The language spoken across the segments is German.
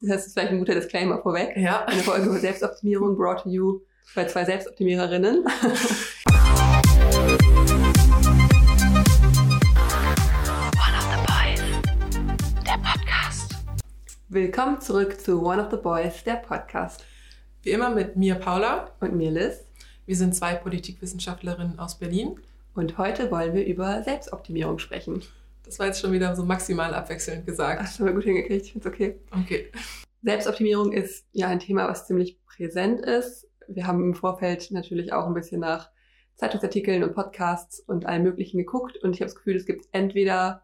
Das ist vielleicht ein guter Disclaimer vorweg. Ja. Eine Folge über Selbstoptimierung brought to you bei zwei Selbstoptimiererinnen. Willkommen zurück zu One of the Boys, der Podcast. Wie immer mit mir, Paula. Und mir Liz. Wir sind zwei Politikwissenschaftlerinnen aus Berlin. Und heute wollen wir über Selbstoptimierung sprechen. Das war jetzt schon wieder so maximal abwechselnd Ach, gesagt. das haben wir gut hingekriegt, ich finde es okay. Okay. Selbstoptimierung ist ja ein Thema, was ziemlich präsent ist. Wir haben im Vorfeld natürlich auch ein bisschen nach Zeitungsartikeln und Podcasts und allem Möglichen geguckt und ich habe das Gefühl, es gibt entweder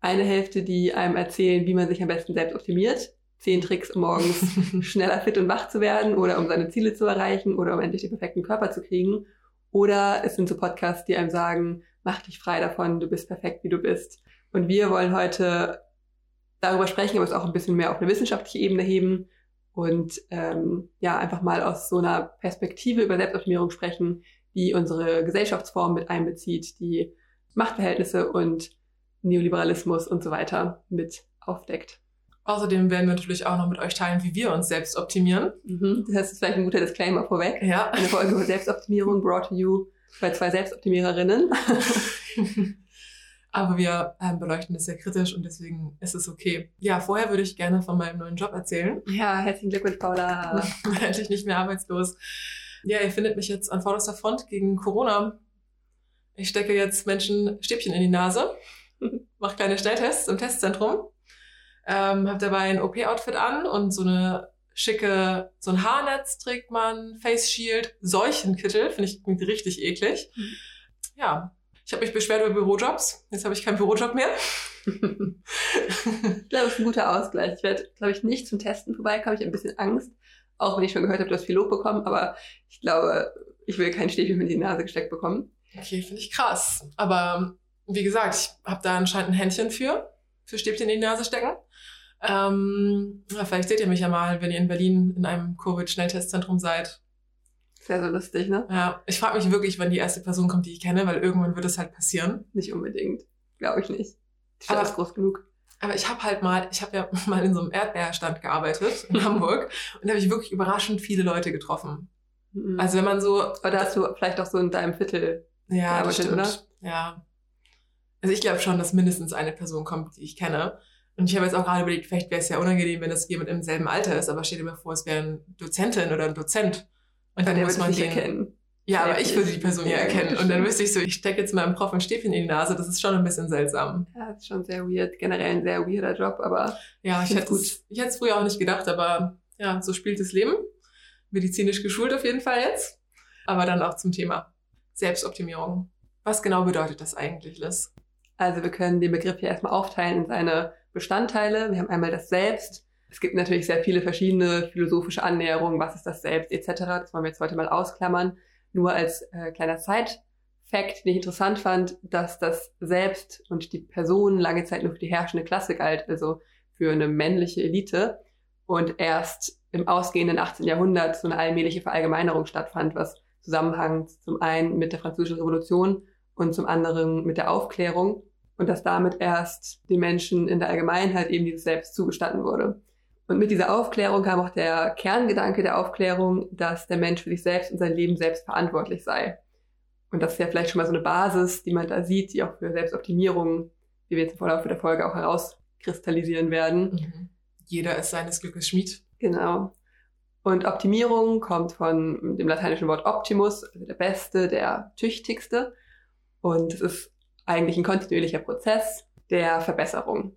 eine Hälfte, die einem erzählen, wie man sich am besten selbst optimiert. Zehn Tricks, um morgens schneller fit und wach zu werden oder um seine Ziele zu erreichen oder um endlich den perfekten Körper zu kriegen. Oder es sind so Podcasts, die einem sagen, mach dich frei davon, du bist perfekt, wie du bist. Und wir wollen heute darüber sprechen, aber es auch ein bisschen mehr auf eine wissenschaftliche Ebene heben und ähm, ja, einfach mal aus so einer Perspektive über Selbstoptimierung sprechen, die unsere Gesellschaftsform mit einbezieht, die Machtverhältnisse und Neoliberalismus und so weiter mit aufdeckt. Außerdem werden wir natürlich auch noch mit euch teilen, wie wir uns selbst optimieren. Mhm. Das ist vielleicht ein guter Disclaimer vorweg. Ja. Eine Folge über Selbstoptimierung brought to you bei zwei Selbstoptimiererinnen. Aber wir ähm, beleuchten das sehr kritisch und deswegen ist es okay. Ja, vorher würde ich gerne von meinem neuen Job erzählen. Ja, herzlichen Glückwunsch, Paula. Endlich nicht mehr arbeitslos. Ja, ihr findet mich jetzt an vorderster Front gegen Corona. Ich stecke jetzt Menschen Stäbchen in die Nase, mache kleine Schnelltests im Testzentrum, ähm, habe dabei ein OP-Outfit an und so eine schicke, so ein Haarnetz trägt man, Face Shield, Seuchenkittel, finde ich richtig eklig. Mhm. Ja, ich habe mich beschwert über Bürojobs. Jetzt habe ich keinen Bürojob mehr. Ich glaube, es ist ein guter Ausgleich. Ich werde, glaube ich, nicht zum Testen vorbeikommen. Ich habe ein bisschen Angst, auch wenn ich schon gehört habe, du hast viel Lob bekommen, aber ich glaube, ich will kein Stäbchen in die Nase gesteckt bekommen. Okay, finde ich krass. Aber wie gesagt, ich habe da anscheinend ein Händchen für, für Stäbchen in die Nase stecken. Ähm, vielleicht seht ihr mich ja mal, wenn ihr in Berlin in einem Covid-Schnelltestzentrum seid. Sehr so lustig, ne? Ja, ich frage mich wirklich, wann die erste Person kommt, die ich kenne, weil irgendwann wird es halt passieren. Nicht unbedingt. Glaube ich nicht. Die Stadt Aber- ist groß genug. Aber ich habe halt mal, ich habe ja mal in so einem Erdbeerstand gearbeitet in Hamburg und da habe ich wirklich überraschend viele Leute getroffen. Mhm. Also wenn man so, da hast du vielleicht auch so in deinem Viertel. ja, das gearbeitet, stimmt. Ja. Also ich glaube schon, dass mindestens eine Person kommt, die ich kenne. Und ich habe jetzt auch gerade überlegt, vielleicht wäre es ja unangenehm, wenn das jemand im selben Alter ist, aber stell dir mal vor, es wäre eine Dozentin oder ein Dozent. Und dann muss man den, erkennen. Ja, aber ich würde die. Person ja erkennen. Und dann wüsste ich so, ich stecke jetzt meinem Prof ein Stäbchen in die Nase. Das ist schon ein bisschen seltsam. Ja, das ist schon sehr weird. Generell ein sehr weirder Job, aber Ja, ich hätte es, ich hätte es früher auch nicht gedacht, aber ja, so spielt das Leben. Medizinisch geschult auf jeden Fall jetzt. Aber dann auch zum Thema Selbstoptimierung. Was genau bedeutet das eigentlich, Liz? also wir können den Begriff hier erstmal aufteilen in seine Bestandteile. Wir haben einmal das Selbst. Es gibt natürlich sehr viele verschiedene philosophische Annäherungen. Was ist das Selbst etc. Das wollen wir jetzt heute mal ausklammern. Nur als äh, kleiner Side-Fact, den ich interessant fand, dass das Selbst und die Person lange Zeit nur für die herrschende Klasse galt, also für eine männliche Elite. Und erst im ausgehenden 18. Jahrhundert so eine allmähliche Verallgemeinerung stattfand, was zusammenhängt zum einen mit der Französischen Revolution und zum anderen mit der Aufklärung und dass damit erst den Menschen in der Allgemeinheit eben dieses Selbst zugestanden wurde. Und mit dieser Aufklärung kam auch der Kerngedanke der Aufklärung, dass der Mensch für sich selbst und sein Leben selbst verantwortlich sei. Und das ist ja vielleicht schon mal so eine Basis, die man da sieht, die auch für Selbstoptimierung, wie wir jetzt im Verlauf der Folge auch herauskristallisieren werden. Jeder ist seines Glückes Schmied. Genau. Und Optimierung kommt von dem lateinischen Wort Optimus, also der Beste, der Tüchtigste. Und es ist eigentlich ein kontinuierlicher Prozess der Verbesserung.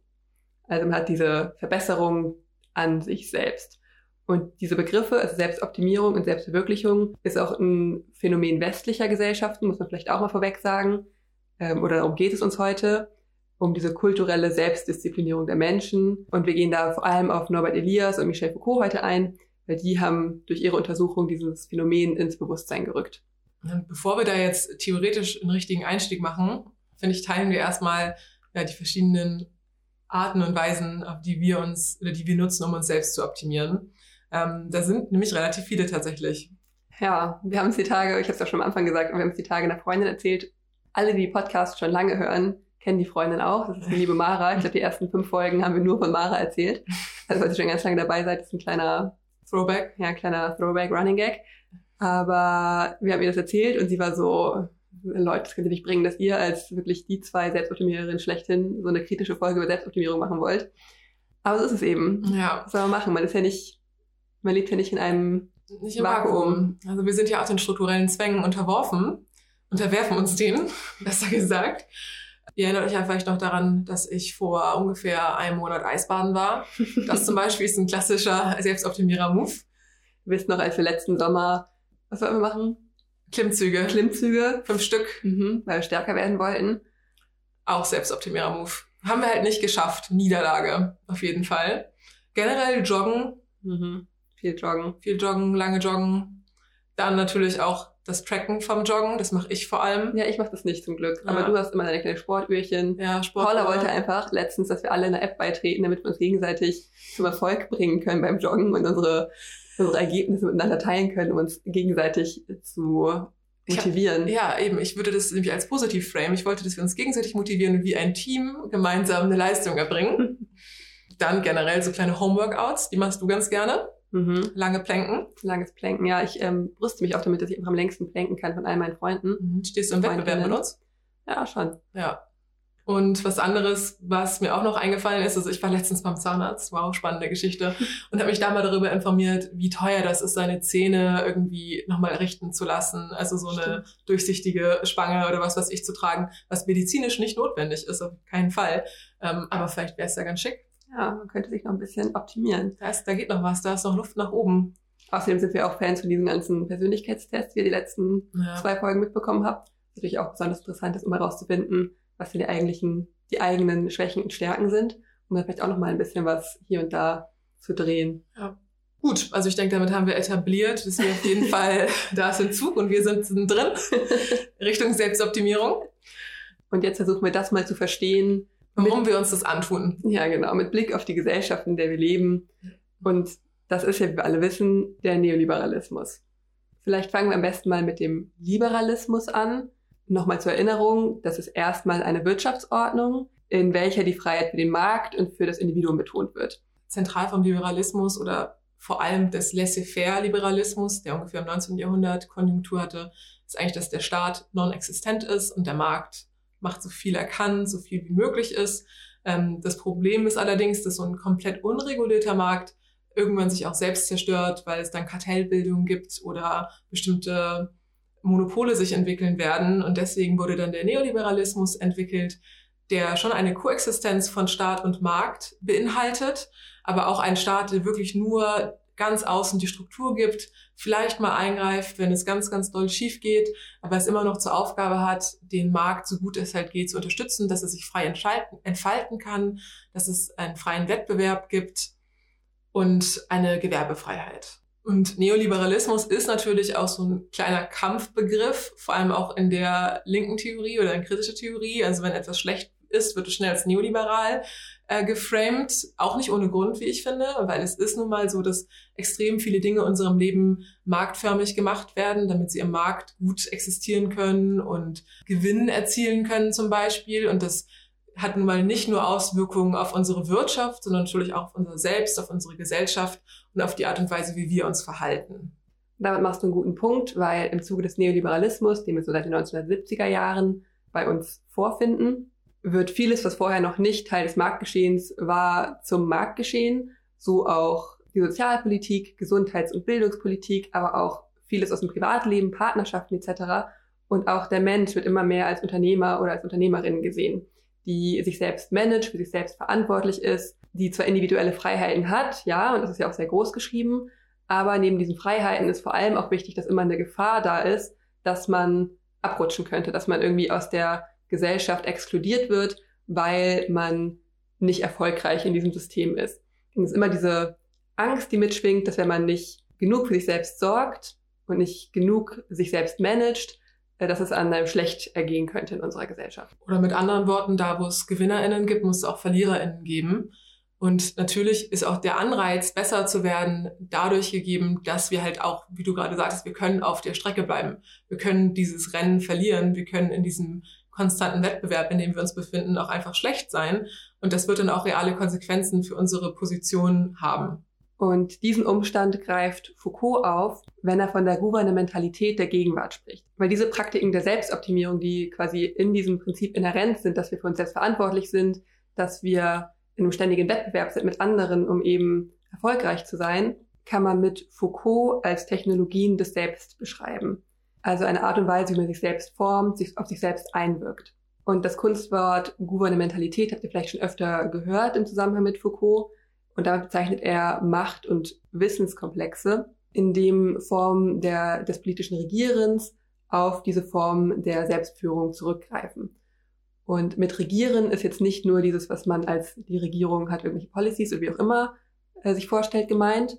Also man hat diese Verbesserung an sich selbst. Und diese Begriffe, also Selbstoptimierung und Selbstverwirklichung, ist auch ein Phänomen westlicher Gesellschaften, muss man vielleicht auch mal vorweg sagen. Ähm, oder darum geht es uns heute, um diese kulturelle Selbstdisziplinierung der Menschen. Und wir gehen da vor allem auf Norbert Elias und Michel Foucault heute ein, weil die haben durch ihre Untersuchung dieses Phänomen ins Bewusstsein gerückt. Bevor wir da jetzt theoretisch einen richtigen Einstieg machen, finde ich, teilen wir erstmal ja, die verschiedenen Arten und Weisen, auf die wir uns oder die wir nutzen, um uns selbst zu optimieren. Ähm, da sind nämlich relativ viele tatsächlich. Ja, wir haben es die Tage, ich habe es ja schon am Anfang gesagt, wir haben es die Tage einer Freundin erzählt, alle, die die Podcasts schon lange hören, kennen die Freundin auch. Das ist die liebe Mara. Ich glaube, die ersten fünf Folgen haben wir nur von Mara erzählt. Also, falls ihr schon ganz lange dabei seid, ist ein kleiner Throwback, ja, kleiner Throwback Running Gag. Aber wir haben ihr das erzählt und sie war so, Leute, das könnt ihr nicht bringen, dass ihr als wirklich die zwei Selbstoptimiererinnen schlechthin so eine kritische Folge über Selbstoptimierung machen wollt. Aber so ist es eben. Ja. Was soll man machen? Man ist ja nicht, man lebt ja nicht in einem nicht im Vakuum. Vakuum. Also wir sind ja auch den strukturellen Zwängen unterworfen, unterwerfen uns denen, besser gesagt. Ihr erinnert euch ja vielleicht noch daran, dass ich vor ungefähr einem Monat Eisbaden war. Das zum Beispiel ist ein klassischer Selbstoptimierer-Move. Wir wissen noch, als wir letzten Sommer, was wollten wir machen? Klimmzüge. Klimmzüge. Fünf Stück. Mhm, weil wir stärker werden wollten. Auch Selbstoptimierer-Move. Haben wir halt nicht geschafft. Niederlage, auf jeden Fall. Generell joggen. Mhm. Viel joggen. Viel joggen, lange joggen. Dann natürlich auch das Tracken vom Joggen, das mache ich vor allem. Ja, ich mache das nicht zum Glück. Aber du hast immer deine kleinen Sportührchen. Ja, Sport. Paula wollte einfach letztens, dass wir alle in eine App beitreten, damit wir uns gegenseitig zum Erfolg bringen können beim Joggen und unsere, unsere Ergebnisse miteinander teilen können, um uns gegenseitig zu motivieren. Hab, ja, eben. Ich würde das nämlich als positiv frame. Ich wollte, dass wir uns gegenseitig motivieren wie ein Team gemeinsam eine Leistung erbringen. Dann generell so kleine Homeworkouts, die machst du ganz gerne. Mhm. Lange Planken. Langes Planken, ja. Ich ähm, brüste mich auch damit, dass ich einfach am längsten planken kann von all meinen Freunden. Mhm. Stehst du im Wettbewerb mit uns? Ja, schon. Ja. Und was anderes, was mir auch noch eingefallen ist, also ich war letztens beim Zahnarzt, wow, spannende Geschichte, und habe mich da mal darüber informiert, wie teuer das ist, seine Zähne irgendwie nochmal richten zu lassen. Also so eine Stimmt. durchsichtige Spange oder was weiß ich zu tragen, was medizinisch nicht notwendig ist, auf keinen Fall. Ähm, aber vielleicht wäre es ja ganz schick. Ja, man könnte sich noch ein bisschen optimieren. Da, ist, da geht noch was, da ist noch Luft nach oben. Außerdem sind wir auch Fans von diesen ganzen Persönlichkeitstests, wie ihr die letzten ja. zwei Folgen mitbekommen habt. Natürlich auch besonders interessant ist, um herauszufinden, was denn die eigentlichen, die eigenen Schwächen und Stärken sind, um dann vielleicht auch noch mal ein bisschen was hier und da zu drehen. Ja. Gut, also ich denke, damit haben wir etabliert, dass wir auf jeden Fall da sind Zug und wir sind drin Richtung Selbstoptimierung. Und jetzt versuchen wir das mal zu verstehen, Warum wir uns das antun. Ja, genau, mit Blick auf die Gesellschaft, in der wir leben. Und das ist ja, wie wir alle wissen, der Neoliberalismus. Vielleicht fangen wir am besten mal mit dem Liberalismus an. Nochmal zur Erinnerung, das ist erstmal eine Wirtschaftsordnung, in welcher die Freiheit für den Markt und für das Individuum betont wird. Zentral vom Liberalismus oder vor allem des Laissez-faire-Liberalismus, der ungefähr im 19. Jahrhundert Konjunktur hatte, ist eigentlich, dass der Staat non-existent ist und der Markt macht so viel er kann, so viel wie möglich ist. Ähm, das Problem ist allerdings, dass so ein komplett unregulierter Markt irgendwann sich auch selbst zerstört, weil es dann Kartellbildung gibt oder bestimmte Monopole sich entwickeln werden. Und deswegen wurde dann der Neoliberalismus entwickelt, der schon eine Koexistenz von Staat und Markt beinhaltet, aber auch ein Staat, der wirklich nur ganz außen die Struktur gibt, vielleicht mal eingreift, wenn es ganz, ganz doll schief geht, aber es immer noch zur Aufgabe hat, den Markt so gut es halt geht zu unterstützen, dass er sich frei entfalten kann, dass es einen freien Wettbewerb gibt und eine Gewerbefreiheit. Und Neoliberalismus ist natürlich auch so ein kleiner Kampfbegriff, vor allem auch in der linken Theorie oder in kritischer Theorie. Also wenn etwas schlecht ist, wird es schnell als neoliberal äh, geframed. Auch nicht ohne Grund, wie ich finde, weil es ist nun mal so, dass extrem viele Dinge in unserem Leben marktförmig gemacht werden, damit sie im Markt gut existieren können und Gewinn erzielen können zum Beispiel. Und das hat nun mal nicht nur Auswirkungen auf unsere Wirtschaft, sondern natürlich auch auf unser Selbst, auf unsere Gesellschaft und auf die Art und Weise, wie wir uns verhalten. Damit machst du einen guten Punkt, weil im Zuge des Neoliberalismus, den wir so seit den 1970er Jahren bei uns vorfinden, wird vieles, was vorher noch nicht Teil des Marktgeschehens war, zum Marktgeschehen. So auch die Sozialpolitik, Gesundheits- und Bildungspolitik, aber auch vieles aus dem Privatleben, Partnerschaften etc. Und auch der Mensch wird immer mehr als Unternehmer oder als Unternehmerin gesehen, die sich selbst managt, für sich selbst verantwortlich ist, die zwar individuelle Freiheiten hat, ja, und das ist ja auch sehr groß geschrieben, aber neben diesen Freiheiten ist vor allem auch wichtig, dass immer eine Gefahr da ist, dass man abrutschen könnte, dass man irgendwie aus der Gesellschaft exkludiert wird, weil man nicht erfolgreich in diesem System ist. Und es ist immer diese Angst, die mitschwingt, dass wenn man nicht genug für sich selbst sorgt und nicht genug sich selbst managt, dass es an einem schlecht ergehen könnte in unserer Gesellschaft. Oder mit anderen Worten, da wo es GewinnerInnen gibt, muss es auch VerliererInnen geben. Und natürlich ist auch der Anreiz, besser zu werden, dadurch gegeben, dass wir halt auch, wie du gerade sagtest, wir können auf der Strecke bleiben. Wir können dieses Rennen verlieren. Wir können in diesem konstanten Wettbewerb, in dem wir uns befinden, auch einfach schlecht sein. Und das wird dann auch reale Konsequenzen für unsere Position haben. Und diesen Umstand greift Foucault auf, wenn er von der Gouvernementalität der Gegenwart spricht. Weil diese Praktiken der Selbstoptimierung, die quasi in diesem Prinzip inhärent sind, dass wir für uns selbst verantwortlich sind, dass wir in einem ständigen Wettbewerb sind mit anderen, um eben erfolgreich zu sein, kann man mit Foucault als Technologien des Selbst beschreiben. Also eine Art und Weise, wie man sich selbst formt, sich auf sich selbst einwirkt. Und das Kunstwort Gouvernementalität habt ihr vielleicht schon öfter gehört im Zusammenhang mit Foucault. Und damit bezeichnet er Macht- und Wissenskomplexe, in dem Formen der, des politischen Regierens auf diese Form der Selbstführung zurückgreifen. Und mit Regieren ist jetzt nicht nur dieses, was man als die Regierung hat, irgendwelche Policies oder wie auch immer äh, sich vorstellt, gemeint,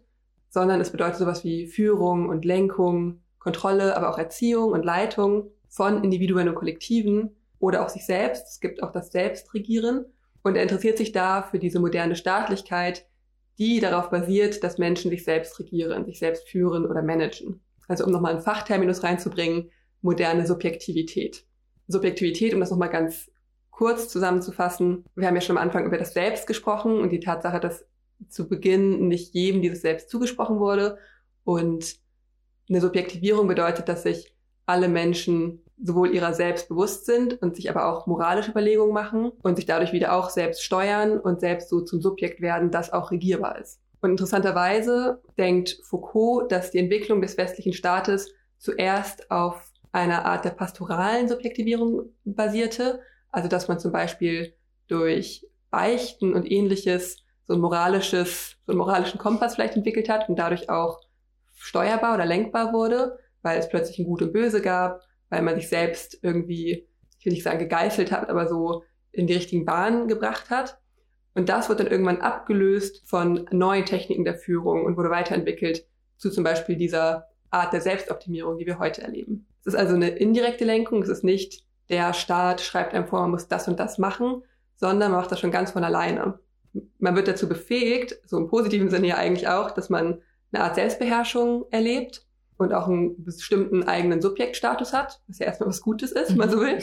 sondern es bedeutet sowas wie Führung und Lenkung, Kontrolle, aber auch Erziehung und Leitung von Individuen und Kollektiven oder auch sich selbst. Es gibt auch das Selbstregieren. Und er interessiert sich da für diese moderne Staatlichkeit, die darauf basiert, dass Menschen sich selbst regieren, sich selbst führen oder managen. Also um nochmal einen Fachterminus reinzubringen, moderne Subjektivität. Subjektivität, um das nochmal ganz kurz zusammenzufassen. Wir haben ja schon am Anfang über das Selbst gesprochen und die Tatsache, dass zu Beginn nicht jedem dieses Selbst zugesprochen wurde. Und eine Subjektivierung bedeutet, dass sich alle Menschen sowohl ihrer selbst bewusst sind und sich aber auch moralische Überlegungen machen und sich dadurch wieder auch selbst steuern und selbst so zum Subjekt werden, das auch regierbar ist. Und interessanterweise denkt Foucault, dass die Entwicklung des westlichen Staates zuerst auf einer Art der pastoralen Subjektivierung basierte, also dass man zum Beispiel durch Beichten und ähnliches so ein moralisches, so einen moralischen Kompass vielleicht entwickelt hat und dadurch auch steuerbar oder lenkbar wurde, weil es plötzlich ein Gut und Böse gab, weil man sich selbst irgendwie, ich will nicht sagen gegeißelt hat, aber so in die richtigen Bahnen gebracht hat. Und das wird dann irgendwann abgelöst von neuen Techniken der Führung und wurde weiterentwickelt zu zum Beispiel dieser Art der Selbstoptimierung, die wir heute erleben. Es ist also eine indirekte Lenkung. Es ist nicht der Staat schreibt einem vor, man muss das und das machen, sondern man macht das schon ganz von alleine man wird dazu befähigt, so im positiven Sinne ja eigentlich auch, dass man eine Art Selbstbeherrschung erlebt und auch einen bestimmten eigenen Subjektstatus hat, was ja erstmal was Gutes ist, wenn man so will,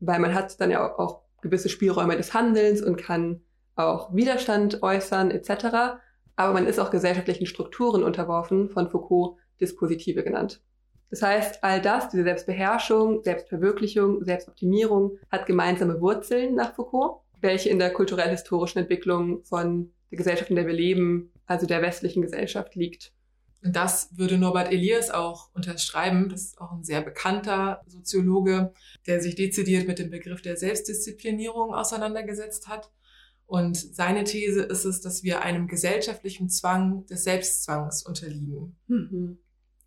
weil man hat dann ja auch, auch gewisse Spielräume des Handelns und kann auch Widerstand äußern etc. Aber man ist auch gesellschaftlichen Strukturen unterworfen, von Foucault Dispositive genannt. Das heißt, all das, diese Selbstbeherrschung, Selbstverwirklichung, Selbstoptimierung, hat gemeinsame Wurzeln nach Foucault welche in der kulturell-historischen Entwicklung von der Gesellschaft, in der wir leben, also der westlichen Gesellschaft liegt. Und das würde Norbert Elias auch unterschreiben. Das ist auch ein sehr bekannter Soziologe, der sich dezidiert mit dem Begriff der Selbstdisziplinierung auseinandergesetzt hat. Und seine These ist es, dass wir einem gesellschaftlichen Zwang des Selbstzwangs unterliegen. Mhm.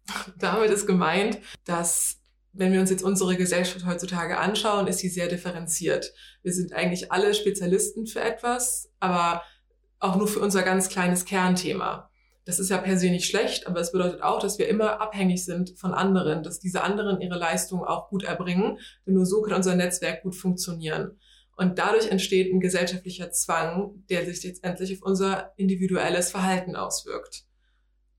Damit ist gemeint, dass wenn wir uns jetzt unsere Gesellschaft heutzutage anschauen, ist sie sehr differenziert. Wir sind eigentlich alle Spezialisten für etwas, aber auch nur für unser ganz kleines Kernthema. Das ist ja per se nicht schlecht, aber es bedeutet auch, dass wir immer abhängig sind von anderen, dass diese anderen ihre Leistung auch gut erbringen, denn nur so kann unser Netzwerk gut funktionieren. Und dadurch entsteht ein gesellschaftlicher Zwang, der sich jetzt endlich auf unser individuelles Verhalten auswirkt.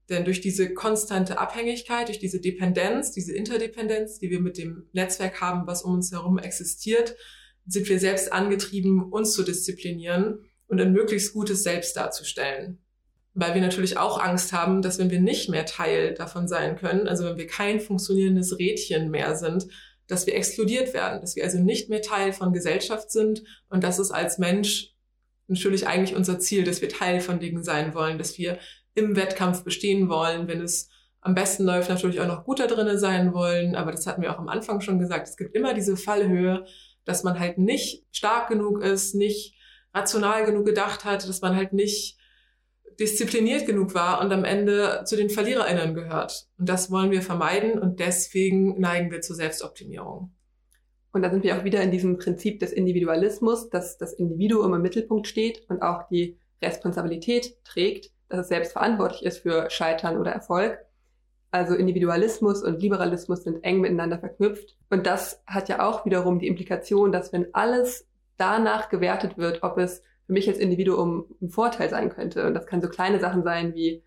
Denn durch diese konstante Abhängigkeit, durch diese Dependenz, diese Interdependenz, die wir mit dem Netzwerk haben, was um uns herum existiert, sind wir selbst angetrieben, uns zu disziplinieren und ein möglichst gutes Selbst darzustellen. Weil wir natürlich auch Angst haben, dass wenn wir nicht mehr Teil davon sein können, also wenn wir kein funktionierendes Rädchen mehr sind, dass wir exkludiert werden, dass wir also nicht mehr Teil von Gesellschaft sind und das ist als Mensch natürlich eigentlich unser Ziel, dass wir Teil von Dingen sein wollen, dass wir im Wettkampf bestehen wollen, wenn es am besten läuft, natürlich auch noch guter drinne sein wollen. Aber das hatten wir auch am Anfang schon gesagt. Es gibt immer diese Fallhöhe, dass man halt nicht stark genug ist, nicht rational genug gedacht hat, dass man halt nicht diszipliniert genug war und am Ende zu den VerliererInnen gehört. Und das wollen wir vermeiden und deswegen neigen wir zur Selbstoptimierung. Und da sind wir auch wieder in diesem Prinzip des Individualismus, dass das Individuum im Mittelpunkt steht und auch die Responsabilität trägt dass es selbst verantwortlich ist für Scheitern oder Erfolg. Also Individualismus und Liberalismus sind eng miteinander verknüpft. Und das hat ja auch wiederum die Implikation, dass wenn alles danach gewertet wird, ob es für mich als Individuum ein Vorteil sein könnte, und das kann so kleine Sachen sein wie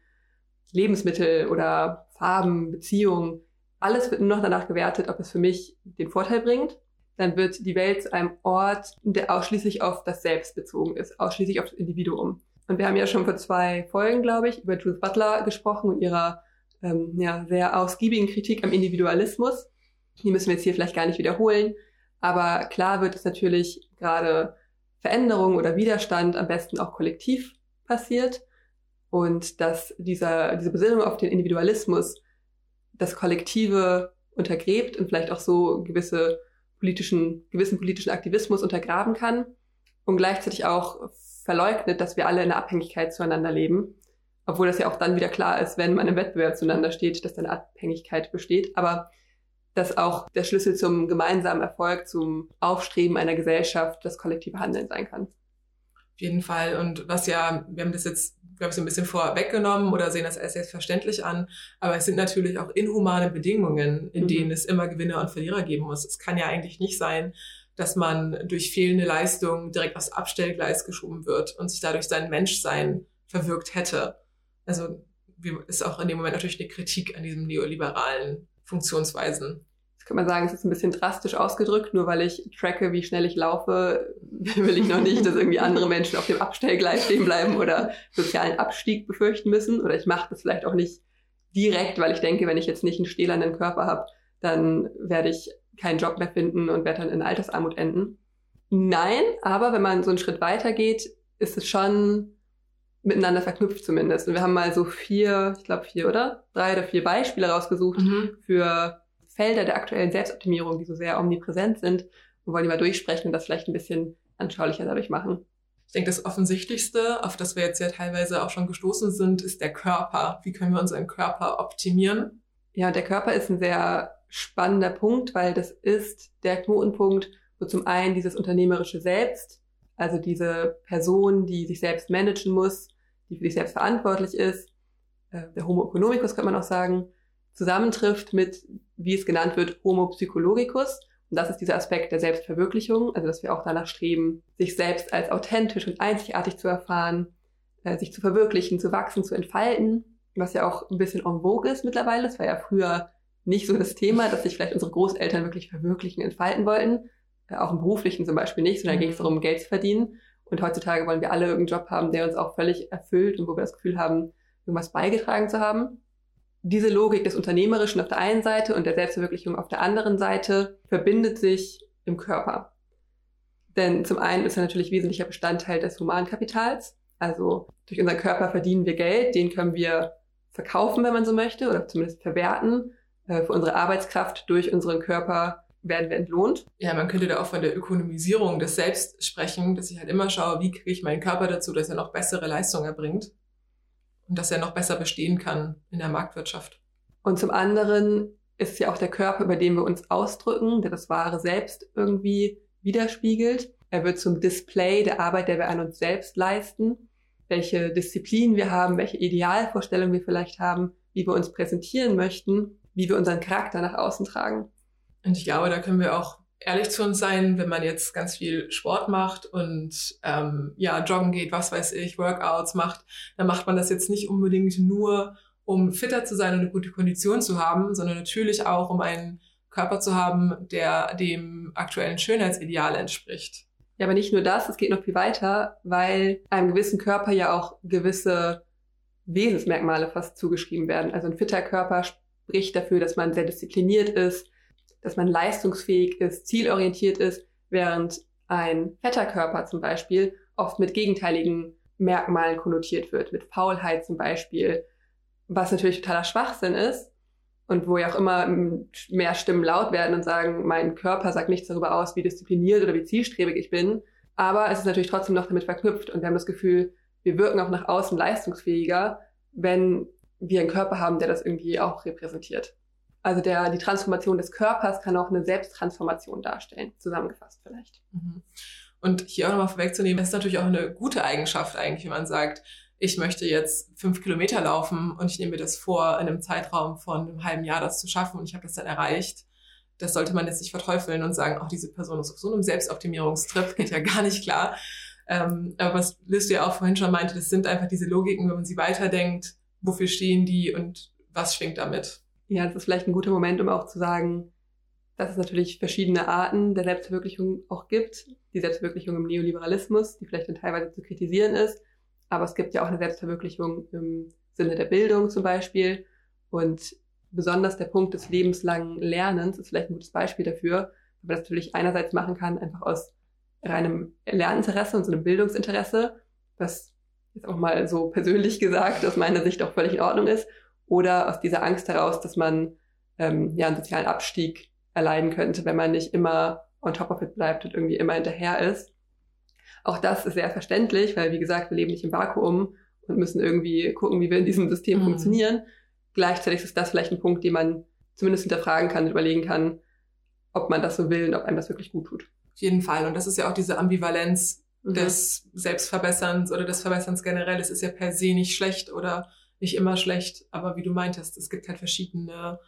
Lebensmittel oder Farben, Beziehungen, alles wird nur noch danach gewertet, ob es für mich den Vorteil bringt, dann wird die Welt zu einem Ort, der ausschließlich auf das Selbst bezogen ist, ausschließlich auf das Individuum. Und wir haben ja schon vor zwei Folgen, glaube ich, über Judith Butler gesprochen und ihrer ähm, ja, sehr ausgiebigen Kritik am Individualismus. Die müssen wir jetzt hier vielleicht gar nicht wiederholen. Aber klar wird es natürlich gerade Veränderung oder Widerstand am besten auch kollektiv passiert und dass dieser, diese Besinnung auf den Individualismus das Kollektive untergräbt und vielleicht auch so gewisse politischen, gewissen politischen Aktivismus untergraben kann und gleichzeitig auch verleugnet, dass wir alle in der Abhängigkeit zueinander leben. Obwohl das ja auch dann wieder klar ist, wenn man im Wettbewerb zueinander steht, dass da eine Abhängigkeit besteht. Aber dass auch der Schlüssel zum gemeinsamen Erfolg, zum Aufstreben einer Gesellschaft das kollektive Handeln sein kann. Auf jeden Fall. Und was ja, wir haben das jetzt glaube ich, so ein bisschen vorweggenommen oder sehen das als selbstverständlich an. Aber es sind natürlich auch inhumane Bedingungen, in mhm. denen es immer Gewinner und Verlierer geben muss. Es kann ja eigentlich nicht sein, dass man durch fehlende Leistung direkt aufs Abstellgleis geschoben wird und sich dadurch sein Menschsein verwirkt hätte. Also ist auch in dem Moment natürlich eine Kritik an diesem neoliberalen Funktionsweisen kann man sagen, es ist ein bisschen drastisch ausgedrückt. Nur weil ich tracke, wie schnell ich laufe, will ich noch nicht, dass irgendwie andere Menschen auf dem Abstellgleis stehen bleiben oder sozialen Abstieg befürchten müssen. Oder ich mache das vielleicht auch nicht direkt, weil ich denke, wenn ich jetzt nicht einen stählernen Körper habe, dann werde ich keinen Job mehr finden und werde dann in Altersarmut enden. Nein, aber wenn man so einen Schritt weiter geht, ist es schon miteinander verknüpft zumindest. Und wir haben mal so vier, ich glaube vier oder drei oder vier Beispiele rausgesucht mhm. für Felder der aktuellen Selbstoptimierung, die so sehr omnipräsent sind und wollen die mal durchsprechen und das vielleicht ein bisschen anschaulicher dadurch machen. Ich denke, das Offensichtlichste, auf das wir jetzt ja teilweise auch schon gestoßen sind, ist der Körper. Wie können wir unseren Körper optimieren? Ja, der Körper ist ein sehr spannender Punkt, weil das ist der Knotenpunkt, wo zum einen dieses unternehmerische Selbst, also diese Person, die sich selbst managen muss, die für sich selbst verantwortlich ist, äh, der Homo economicus könnte man auch sagen, zusammentrifft mit, wie es genannt wird, Homo psychologicus. Und das ist dieser Aspekt der Selbstverwirklichung, also dass wir auch danach streben, sich selbst als authentisch und einzigartig zu erfahren, äh, sich zu verwirklichen, zu wachsen, zu entfalten, was ja auch ein bisschen en vogue ist mittlerweile. Das war ja früher nicht so das Thema, dass sich vielleicht unsere Großeltern wirklich verwirklichen, entfalten wollten. Äh, auch im beruflichen zum Beispiel nicht, sondern mhm. ging es darum, Geld zu verdienen. Und heutzutage wollen wir alle irgendeinen Job haben, der uns auch völlig erfüllt und wo wir das Gefühl haben, irgendwas beigetragen zu haben diese Logik des Unternehmerischen auf der einen Seite und der Selbstverwirklichung auf der anderen Seite verbindet sich im Körper. Denn zum einen ist er natürlich wesentlicher Bestandteil des Humankapitals. Also durch unseren Körper verdienen wir Geld, den können wir verkaufen, wenn man so möchte, oder zumindest verwerten. Äh, für unsere Arbeitskraft durch unseren Körper werden wir entlohnt. Ja, man könnte da auch von der Ökonomisierung des Selbst sprechen, dass ich halt immer schaue, wie kriege ich meinen Körper dazu, dass er noch bessere Leistung erbringt und dass er noch besser bestehen kann in der Marktwirtschaft. Und zum anderen ist ja auch der Körper, über den wir uns ausdrücken, der das wahre Selbst irgendwie widerspiegelt. Er wird zum Display der Arbeit, der wir an uns selbst leisten, welche Disziplinen wir haben, welche Idealvorstellungen wir vielleicht haben, wie wir uns präsentieren möchten, wie wir unseren Charakter nach außen tragen. Und ich glaube, da können wir auch ehrlich zu uns sein, wenn man jetzt ganz viel Sport macht und ähm, ja, joggen geht, was weiß ich, Workouts macht, dann macht man das jetzt nicht unbedingt nur, um fitter zu sein und eine gute Kondition zu haben, sondern natürlich auch, um einen Körper zu haben, der dem aktuellen Schönheitsideal entspricht. Ja, aber nicht nur das, es geht noch viel weiter, weil einem gewissen Körper ja auch gewisse Wesensmerkmale fast zugeschrieben werden. Also ein fitter Körper spricht dafür, dass man sehr diszipliniert ist, dass man leistungsfähig ist, zielorientiert ist, während ein fetter Körper zum Beispiel oft mit gegenteiligen Merkmalen konnotiert wird, mit Faulheit zum Beispiel, was natürlich totaler Schwachsinn ist und wo ja auch immer mehr Stimmen laut werden und sagen, mein Körper sagt nichts darüber aus, wie diszipliniert oder wie zielstrebig ich bin. Aber es ist natürlich trotzdem noch damit verknüpft und wir haben das Gefühl, wir wirken auch nach außen leistungsfähiger, wenn wir einen Körper haben, der das irgendwie auch repräsentiert. Also der, die Transformation des Körpers kann auch eine Selbsttransformation darstellen, zusammengefasst vielleicht. Mhm. Und hier auch nochmal vorwegzunehmen, das ist natürlich auch eine gute Eigenschaft eigentlich, wenn man sagt, ich möchte jetzt fünf Kilometer laufen und ich nehme mir das vor, in einem Zeitraum von einem halben Jahr das zu schaffen und ich habe das dann erreicht. Das sollte man jetzt nicht verteufeln und sagen, auch diese Person ist auf so einem Selbstoptimierungstrip, geht ja gar nicht klar. Ähm, aber was Liz ja auch vorhin schon meinte, das sind einfach diese Logiken, wenn man sie weiterdenkt, wofür stehen die und was schwingt damit? Ja, das ist vielleicht ein guter Moment, um auch zu sagen, dass es natürlich verschiedene Arten der Selbstverwirklichung auch gibt. Die Selbstverwirklichung im Neoliberalismus, die vielleicht dann teilweise zu kritisieren ist. Aber es gibt ja auch eine Selbstverwirklichung im Sinne der Bildung zum Beispiel. Und besonders der Punkt des lebenslangen Lernens ist vielleicht ein gutes Beispiel dafür, weil man das natürlich einerseits machen kann, einfach aus reinem Lerninteresse und so einem Bildungsinteresse, was jetzt auch mal so persönlich gesagt aus meiner Sicht auch völlig in Ordnung ist, oder aus dieser Angst heraus, dass man ähm, ja einen sozialen Abstieg erleiden könnte, wenn man nicht immer on top of it bleibt und irgendwie immer hinterher ist. Auch das ist sehr verständlich, weil wie gesagt, wir leben nicht im Vakuum und müssen irgendwie gucken, wie wir in diesem System mhm. funktionieren. Gleichzeitig ist das vielleicht ein Punkt, den man zumindest hinterfragen kann und überlegen kann, ob man das so will und ob einem das wirklich gut tut. Auf jeden Fall. Und das ist ja auch diese Ambivalenz mhm. des Selbstverbesserns oder des Verbesserns generell. Es ist ja per se nicht schlecht oder nicht immer schlecht. Aber wie du meintest, es gibt halt verschiedene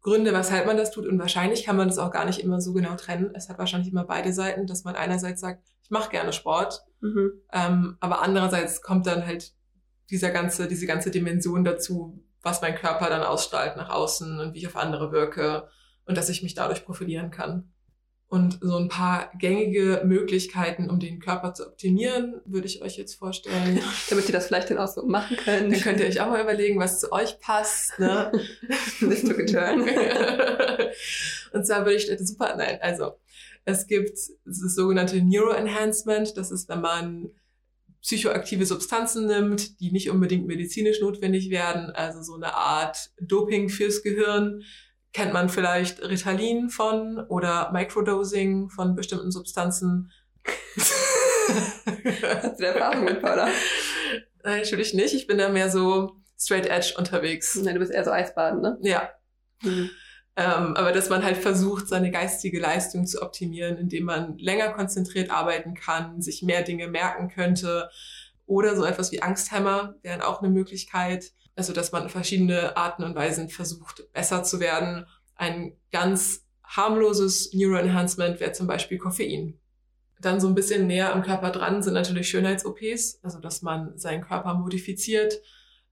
Gründe, weshalb man das tut. Und wahrscheinlich kann man das auch gar nicht immer so genau trennen. Es hat wahrscheinlich immer beide Seiten, dass man einerseits sagt, ich mache gerne Sport, mhm. ähm, aber andererseits kommt dann halt dieser ganze, diese ganze Dimension dazu, was mein Körper dann ausstrahlt nach außen und wie ich auf andere wirke und dass ich mich dadurch profilieren kann. Und so ein paar gängige Möglichkeiten, um den Körper zu optimieren, würde ich euch jetzt vorstellen. Damit ihr das vielleicht dann auch so machen könnt. Dann könnt ihr euch auch mal überlegen, was zu euch passt. Ne? This took a turn. und zwar würde ich super, nein, also es gibt das sogenannte Neuroenhancement. Das ist, wenn man psychoaktive Substanzen nimmt, die nicht unbedingt medizinisch notwendig werden, also so eine Art Doping fürs Gehirn kennt man vielleicht Ritalin von oder Microdosing von bestimmten Substanzen. Hast du Erfahrung mit, oder? Nein, natürlich nicht. Ich bin da mehr so straight edge unterwegs. Nein, du bist eher so Eisbaden, ne? Ja. Mhm. Ähm, aber dass man halt versucht, seine geistige Leistung zu optimieren, indem man länger konzentriert arbeiten kann, sich mehr Dinge merken könnte. Oder so etwas wie Angsthämmer wären auch eine Möglichkeit. Also, dass man verschiedene Arten und Weisen versucht, besser zu werden. Ein ganz harmloses Neuroenhancement wäre zum Beispiel Koffein. Dann so ein bisschen näher am Körper dran sind natürlich Schönheits-OPs, also dass man seinen Körper modifiziert,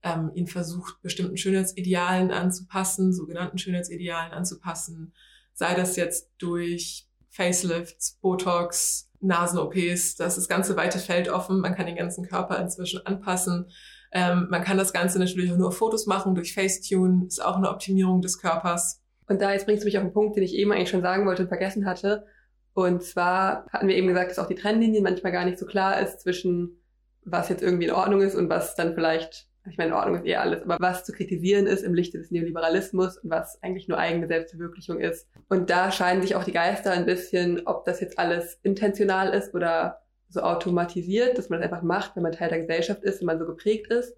ähm, ihn versucht, bestimmten Schönheitsidealen anzupassen, sogenannten Schönheitsidealen anzupassen, sei das jetzt durch Facelifts, Botox, Nasen-OPs, das ist das ganze weite Feld offen, man kann den ganzen Körper inzwischen anpassen. Ähm, man kann das Ganze natürlich auch nur auf Fotos machen, durch Facetune, ist auch eine Optimierung des Körpers. Und da jetzt bringst du mich auf einen Punkt, den ich eben eigentlich schon sagen wollte und vergessen hatte. Und zwar hatten wir eben gesagt, dass auch die Trennlinie manchmal gar nicht so klar ist zwischen was jetzt irgendwie in Ordnung ist und was dann vielleicht, ich meine, in Ordnung ist eh alles, aber was zu kritisieren ist im Lichte des Neoliberalismus und was eigentlich nur eigene Selbstverwirklichung ist. Und da scheinen sich auch die Geister ein bisschen, ob das jetzt alles intentional ist oder so automatisiert, dass man das einfach macht, wenn man Teil der Gesellschaft ist, wenn man so geprägt ist,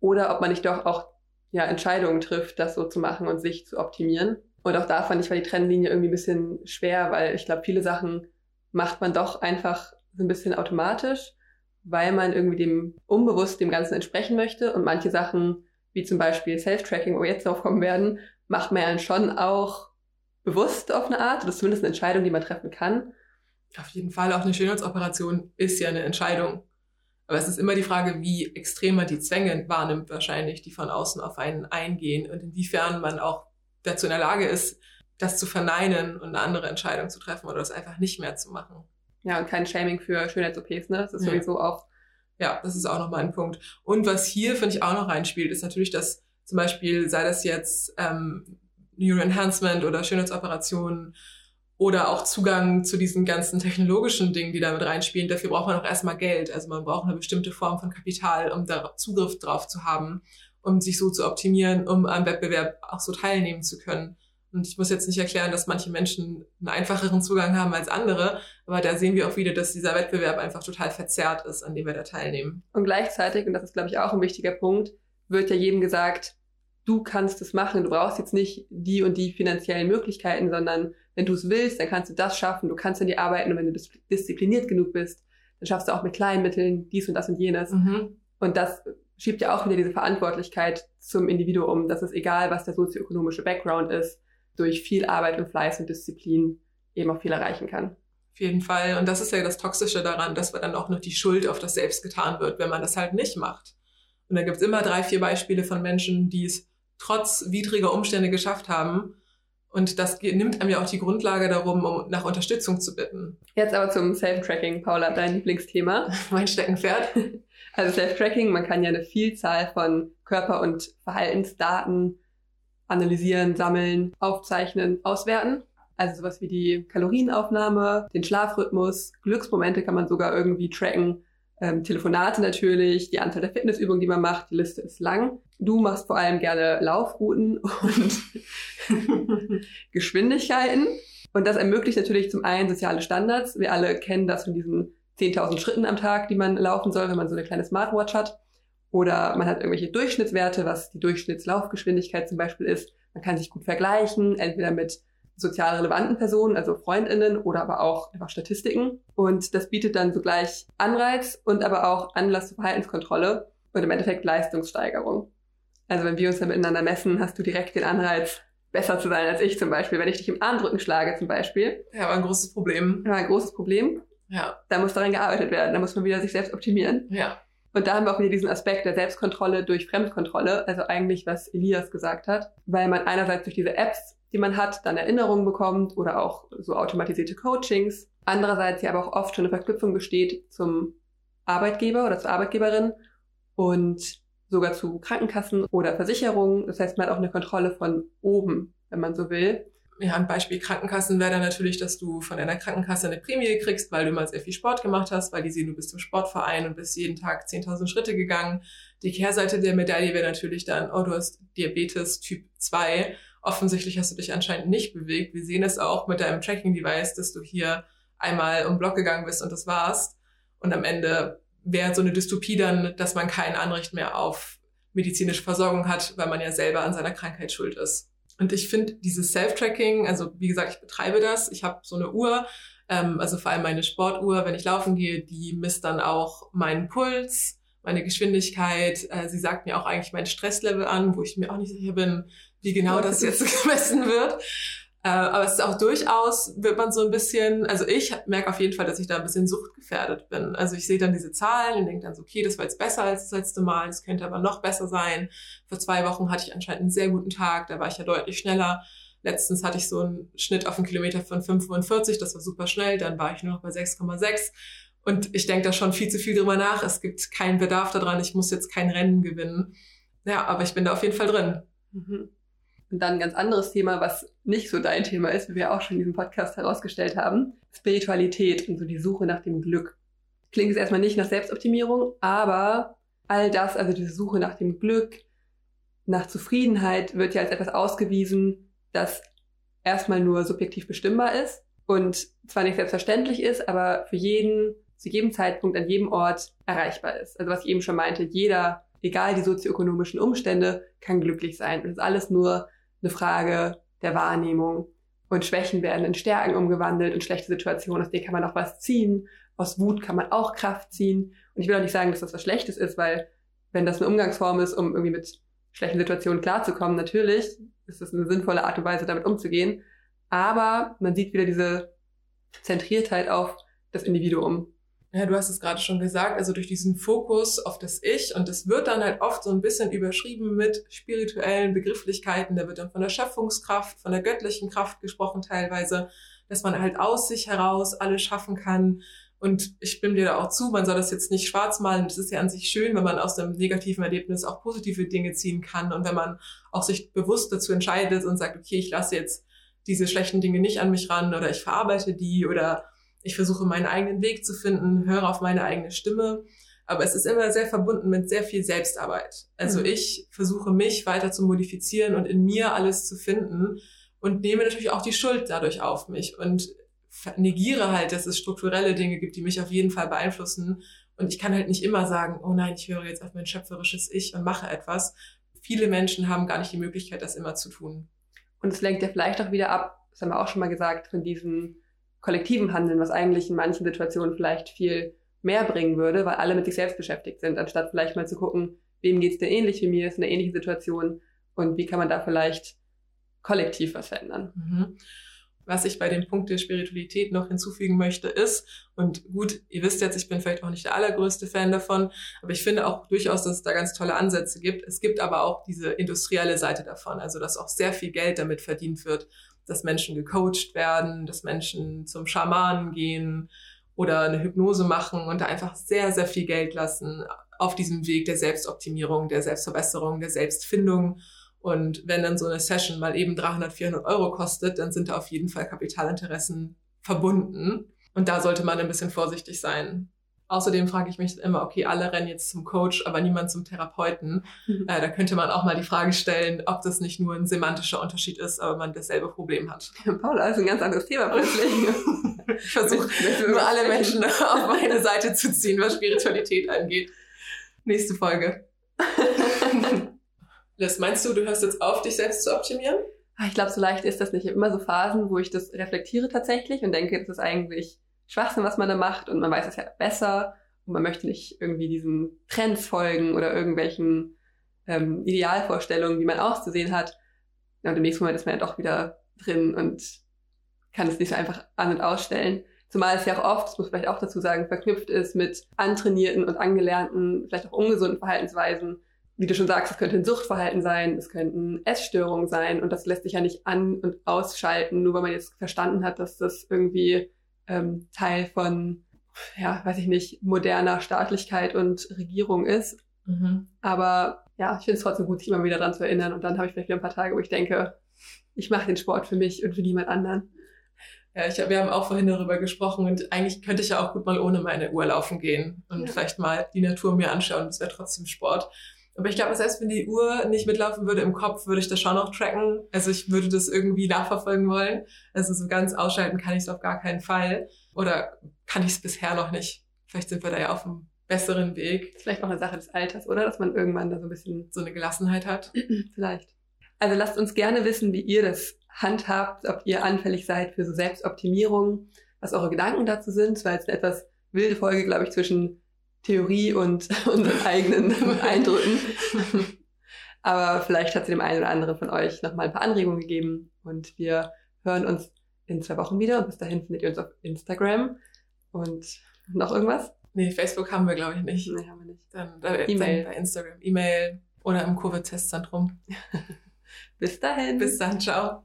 oder ob man nicht doch auch ja, Entscheidungen trifft, das so zu machen und sich zu optimieren. Und auch da fand ich war die Trennlinie irgendwie ein bisschen schwer, weil ich glaube, viele Sachen macht man doch einfach so ein bisschen automatisch, weil man irgendwie dem unbewusst dem Ganzen entsprechen möchte. Und manche Sachen, wie zum Beispiel Self-Tracking, wo wir jetzt drauf kommen werden, macht man ja schon auch bewusst auf eine Art. Das ist zumindest eine Entscheidung, die man treffen kann. Auf jeden Fall, auch eine Schönheitsoperation ist ja eine Entscheidung. Aber es ist immer die Frage, wie extrem man die Zwänge wahrnimmt wahrscheinlich, die von außen auf einen eingehen und inwiefern man auch dazu in der Lage ist, das zu verneinen und eine andere Entscheidung zu treffen oder das einfach nicht mehr zu machen. Ja, und kein Shaming für Schönheits-OPs, ne? Das ist ja. sowieso auch. Ja, das ist auch nochmal ein Punkt. Und was hier, finde ich, auch noch reinspielt, ist natürlich, dass zum Beispiel, sei das jetzt ähm, Neuroenhancement oder Schönheitsoperationen oder auch Zugang zu diesen ganzen technologischen Dingen, die damit reinspielen. Dafür braucht man auch erstmal Geld. Also man braucht eine bestimmte Form von Kapital, um da Zugriff drauf zu haben, um sich so zu optimieren, um am Wettbewerb auch so teilnehmen zu können. Und ich muss jetzt nicht erklären, dass manche Menschen einen einfacheren Zugang haben als andere, aber da sehen wir auch wieder, dass dieser Wettbewerb einfach total verzerrt ist, an dem wir da teilnehmen. Und gleichzeitig, und das ist, glaube ich, auch ein wichtiger Punkt, wird ja jedem gesagt, du kannst es machen, du brauchst jetzt nicht die und die finanziellen Möglichkeiten, sondern wenn du es willst, dann kannst du das schaffen, du kannst an dir arbeiten und wenn du diszipliniert genug bist, dann schaffst du auch mit kleinen Mitteln dies und das und jenes. Mhm. Und das schiebt ja auch wieder diese Verantwortlichkeit zum Individuum, dass es egal, was der sozioökonomische Background ist, durch viel Arbeit und Fleiß und Disziplin eben auch viel erreichen kann. Auf jeden Fall. Und das ist ja das Toxische daran, dass dann auch noch die Schuld auf das Selbst getan wird, wenn man das halt nicht macht. Und da gibt es immer drei, vier Beispiele von Menschen, die es trotz widriger Umstände geschafft haben Und das nimmt einem ja auch die Grundlage darum, um nach Unterstützung zu bitten. Jetzt aber zum Self-Tracking, Paula, dein Lieblingsthema. mein Steckenpferd. Also Self-Tracking, man kann ja eine Vielzahl von Körper- und Verhaltensdaten analysieren, sammeln, aufzeichnen, auswerten. Also sowas wie die Kalorienaufnahme, den Schlafrhythmus, Glücksmomente kann man sogar irgendwie tracken, ähm, Telefonate natürlich, die Anzahl der Fitnessübungen, die man macht, die Liste ist lang. Du machst vor allem gerne Laufrouten und Geschwindigkeiten. Und das ermöglicht natürlich zum einen soziale Standards. Wir alle kennen das von diesen 10.000 Schritten am Tag, die man laufen soll, wenn man so eine kleine Smartwatch hat. Oder man hat irgendwelche Durchschnittswerte, was die Durchschnittslaufgeschwindigkeit zum Beispiel ist. Man kann sich gut vergleichen, entweder mit sozial relevanten Personen, also Freundinnen oder aber auch einfach Statistiken. Und das bietet dann sogleich Anreiz und aber auch Anlass zur Verhaltenskontrolle und im Endeffekt Leistungssteigerung. Also wenn wir uns dann miteinander messen, hast du direkt den Anreiz, besser zu sein als ich zum Beispiel. Wenn ich dich im Armdrücken schlage zum Beispiel. Ja, war ein großes Problem. War ein großes Problem. Ja. Da muss daran gearbeitet werden. Da muss man wieder sich selbst optimieren. Ja. Und da haben wir auch wieder diesen Aspekt der Selbstkontrolle durch Fremdkontrolle, also eigentlich was Elias gesagt hat, weil man einerseits durch diese Apps, die man hat, dann Erinnerungen bekommt oder auch so automatisierte Coachings. Andererseits ja aber auch oft schon eine Verknüpfung besteht zum Arbeitgeber oder zur Arbeitgeberin und sogar zu Krankenkassen oder Versicherungen. Das heißt, man hat auch eine Kontrolle von oben, wenn man so will ja, ein Beispiel Krankenkassen wäre dann natürlich, dass du von deiner Krankenkasse eine Prämie kriegst, weil du mal sehr viel Sport gemacht hast, weil die sehen, du bist im Sportverein und bist jeden Tag 10.000 Schritte gegangen. Die Kehrseite der Medaille wäre natürlich dann, oh, du hast Diabetes Typ 2. Offensichtlich hast du dich anscheinend nicht bewegt. Wir sehen es auch mit deinem Tracking-Device, dass du hier einmal um Block gegangen bist und das war's. Und am Ende wäre so eine Dystopie dann, dass man kein Anrecht mehr auf medizinische Versorgung hat, weil man ja selber an seiner Krankheit schuld ist. Und ich finde dieses Self-Tracking, also wie gesagt, ich betreibe das. Ich habe so eine Uhr, ähm, also vor allem meine Sportuhr, wenn ich laufen gehe, die misst dann auch meinen Puls, meine Geschwindigkeit. Äh, sie sagt mir auch eigentlich mein Stresslevel an, wo ich mir auch nicht sicher bin, wie genau das jetzt gemessen wird. Äh, aber es ist auch durchaus, wird man so ein bisschen, also ich merke auf jeden Fall, dass ich da ein bisschen suchtgefährdet bin. Also ich sehe dann diese Zahlen und denke dann so, okay, das war jetzt besser als das letzte Mal, es könnte aber noch besser sein. Vor zwei Wochen hatte ich anscheinend einen sehr guten Tag, da war ich ja deutlich schneller. Letztens hatte ich so einen Schnitt auf einen Kilometer von 45, das war super schnell, dann war ich nur noch bei 6,6. Und ich denke da schon viel zu viel drüber nach. Es gibt keinen Bedarf daran, ich muss jetzt kein Rennen gewinnen. Ja, aber ich bin da auf jeden Fall drin. Mhm. Und dann ein ganz anderes Thema, was nicht so dein Thema ist, wie wir auch schon in diesem Podcast herausgestellt haben. Spiritualität und so die Suche nach dem Glück. Klingt jetzt erstmal nicht nach Selbstoptimierung, aber all das, also diese Suche nach dem Glück, nach Zufriedenheit, wird ja als etwas ausgewiesen, das erstmal nur subjektiv bestimmbar ist und zwar nicht selbstverständlich ist, aber für jeden, zu jedem Zeitpunkt, an jedem Ort erreichbar ist. Also was ich eben schon meinte, jeder, egal die sozioökonomischen Umstände, kann glücklich sein. Das ist alles nur eine Frage der Wahrnehmung. Und Schwächen werden in Stärken umgewandelt und schlechte Situationen, aus denen kann man auch was ziehen. Aus Wut kann man auch Kraft ziehen. Und ich will auch nicht sagen, dass das was Schlechtes ist, weil wenn das eine Umgangsform ist, um irgendwie mit schlechten Situationen klarzukommen, natürlich ist das eine sinnvolle Art und Weise, damit umzugehen. Aber man sieht wieder diese Zentriertheit auf das Individuum. Ja, du hast es gerade schon gesagt, also durch diesen Fokus auf das Ich und das wird dann halt oft so ein bisschen überschrieben mit spirituellen Begrifflichkeiten, da wird dann von der Schöpfungskraft, von der göttlichen Kraft gesprochen teilweise, dass man halt aus sich heraus alles schaffen kann. Und ich bin dir da auch zu, man soll das jetzt nicht schwarz malen. Das ist ja an sich schön, wenn man aus einem negativen Erlebnis auch positive Dinge ziehen kann. Und wenn man auch sich bewusst dazu entscheidet und sagt, okay, ich lasse jetzt diese schlechten Dinge nicht an mich ran oder ich verarbeite die oder ich versuche meinen eigenen Weg zu finden, höre auf meine eigene Stimme. Aber es ist immer sehr verbunden mit sehr viel Selbstarbeit. Also mhm. ich versuche mich weiter zu modifizieren und in mir alles zu finden und nehme natürlich auch die Schuld dadurch auf mich und negiere halt, dass es strukturelle Dinge gibt, die mich auf jeden Fall beeinflussen. Und ich kann halt nicht immer sagen, oh nein, ich höre jetzt auf mein schöpferisches Ich und mache etwas. Viele Menschen haben gar nicht die Möglichkeit, das immer zu tun. Und es lenkt ja vielleicht auch wieder ab, das haben wir auch schon mal gesagt, von diesem kollektiven Handeln, was eigentlich in manchen Situationen vielleicht viel mehr bringen würde, weil alle mit sich selbst beschäftigt sind, anstatt vielleicht mal zu gucken, wem geht's denn ähnlich wie mir, ist eine ähnliche Situation und wie kann man da vielleicht kollektiv was verändern. Mhm. Was ich bei dem Punkt der Spiritualität noch hinzufügen möchte, ist, und gut, ihr wisst jetzt, ich bin vielleicht auch nicht der allergrößte Fan davon, aber ich finde auch durchaus, dass es da ganz tolle Ansätze gibt. Es gibt aber auch diese industrielle Seite davon, also dass auch sehr viel Geld damit verdient wird, dass Menschen gecoacht werden, dass Menschen zum Schamanen gehen oder eine Hypnose machen und da einfach sehr, sehr viel Geld lassen auf diesem Weg der Selbstoptimierung, der Selbstverbesserung, der Selbstfindung. Und wenn dann so eine Session mal eben 300, 400 Euro kostet, dann sind da auf jeden Fall Kapitalinteressen verbunden. Und da sollte man ein bisschen vorsichtig sein. Außerdem frage ich mich immer, okay, alle rennen jetzt zum Coach, aber niemand zum Therapeuten. Mhm. Äh, da könnte man auch mal die Frage stellen, ob das nicht nur ein semantischer Unterschied ist, aber man dasselbe Problem hat. Paula, ist ein ganz anderes Thema plötzlich. ich versuche nur alle Menschen auf meine Seite zu ziehen, was Spiritualität angeht. Nächste Folge. Liz, meinst du, du hörst jetzt auf, dich selbst zu optimieren? Ah, ich glaube, so leicht ist das nicht. Ich habe immer so Phasen, wo ich das reflektiere tatsächlich und denke, das ist eigentlich Schwachsinn, was man da macht und man weiß es ja besser und man möchte nicht irgendwie diesen Trends folgen oder irgendwelchen ähm, Idealvorstellungen, wie man auszusehen hat. Und im nächsten Moment ist man ja doch wieder drin und kann es nicht so einfach an- und ausstellen. Zumal es ja auch oft, das muss man vielleicht auch dazu sagen, verknüpft ist mit antrainierten und angelernten, vielleicht auch ungesunden Verhaltensweisen. Wie du schon sagst, es könnte ein Suchtverhalten sein, es könnten Essstörungen sein und das lässt sich ja nicht an- und ausschalten, nur weil man jetzt verstanden hat, dass das irgendwie ähm, Teil von, ja, weiß ich nicht, moderner Staatlichkeit und Regierung ist. Mhm. Aber ja, ich finde es trotzdem gut, sich immer wieder daran zu erinnern und dann habe ich vielleicht wieder ein paar Tage, wo ich denke, ich mache den Sport für mich und für niemand anderen. Ja, ich, wir haben auch vorhin darüber gesprochen und eigentlich könnte ich ja auch gut mal ohne meine Uhr laufen gehen und ja. vielleicht mal die Natur mir anschauen. Das wäre trotzdem Sport. Aber ich glaube, selbst wenn die Uhr nicht mitlaufen würde im Kopf, würde ich das schon noch tracken. Also ich würde das irgendwie nachverfolgen wollen. Also so ganz ausschalten kann ich es auf gar keinen Fall. Oder kann ich es bisher noch nicht. Vielleicht sind wir da ja auf einem besseren Weg. Vielleicht auch eine Sache des Alters, oder? Dass man irgendwann da so ein bisschen so eine Gelassenheit hat. Vielleicht. Also lasst uns gerne wissen, wie ihr das handhabt, ob ihr anfällig seid für so Selbstoptimierung, was eure Gedanken dazu sind. Es war jetzt eine etwas wilde Folge, glaube ich, zwischen Theorie und unseren eigenen Eindrücken. Aber vielleicht hat sie dem einen oder anderen von euch nochmal ein paar Anregungen gegeben und wir hören uns in zwei Wochen wieder und bis dahin findet ihr uns auf Instagram und noch irgendwas? Nee, Facebook haben wir glaube ich nicht. Nee, haben wir nicht. Dann, äh, E-Mail. Bei Instagram, E-Mail oder im Kurve-Testzentrum. bis dahin. Bis dann, ciao.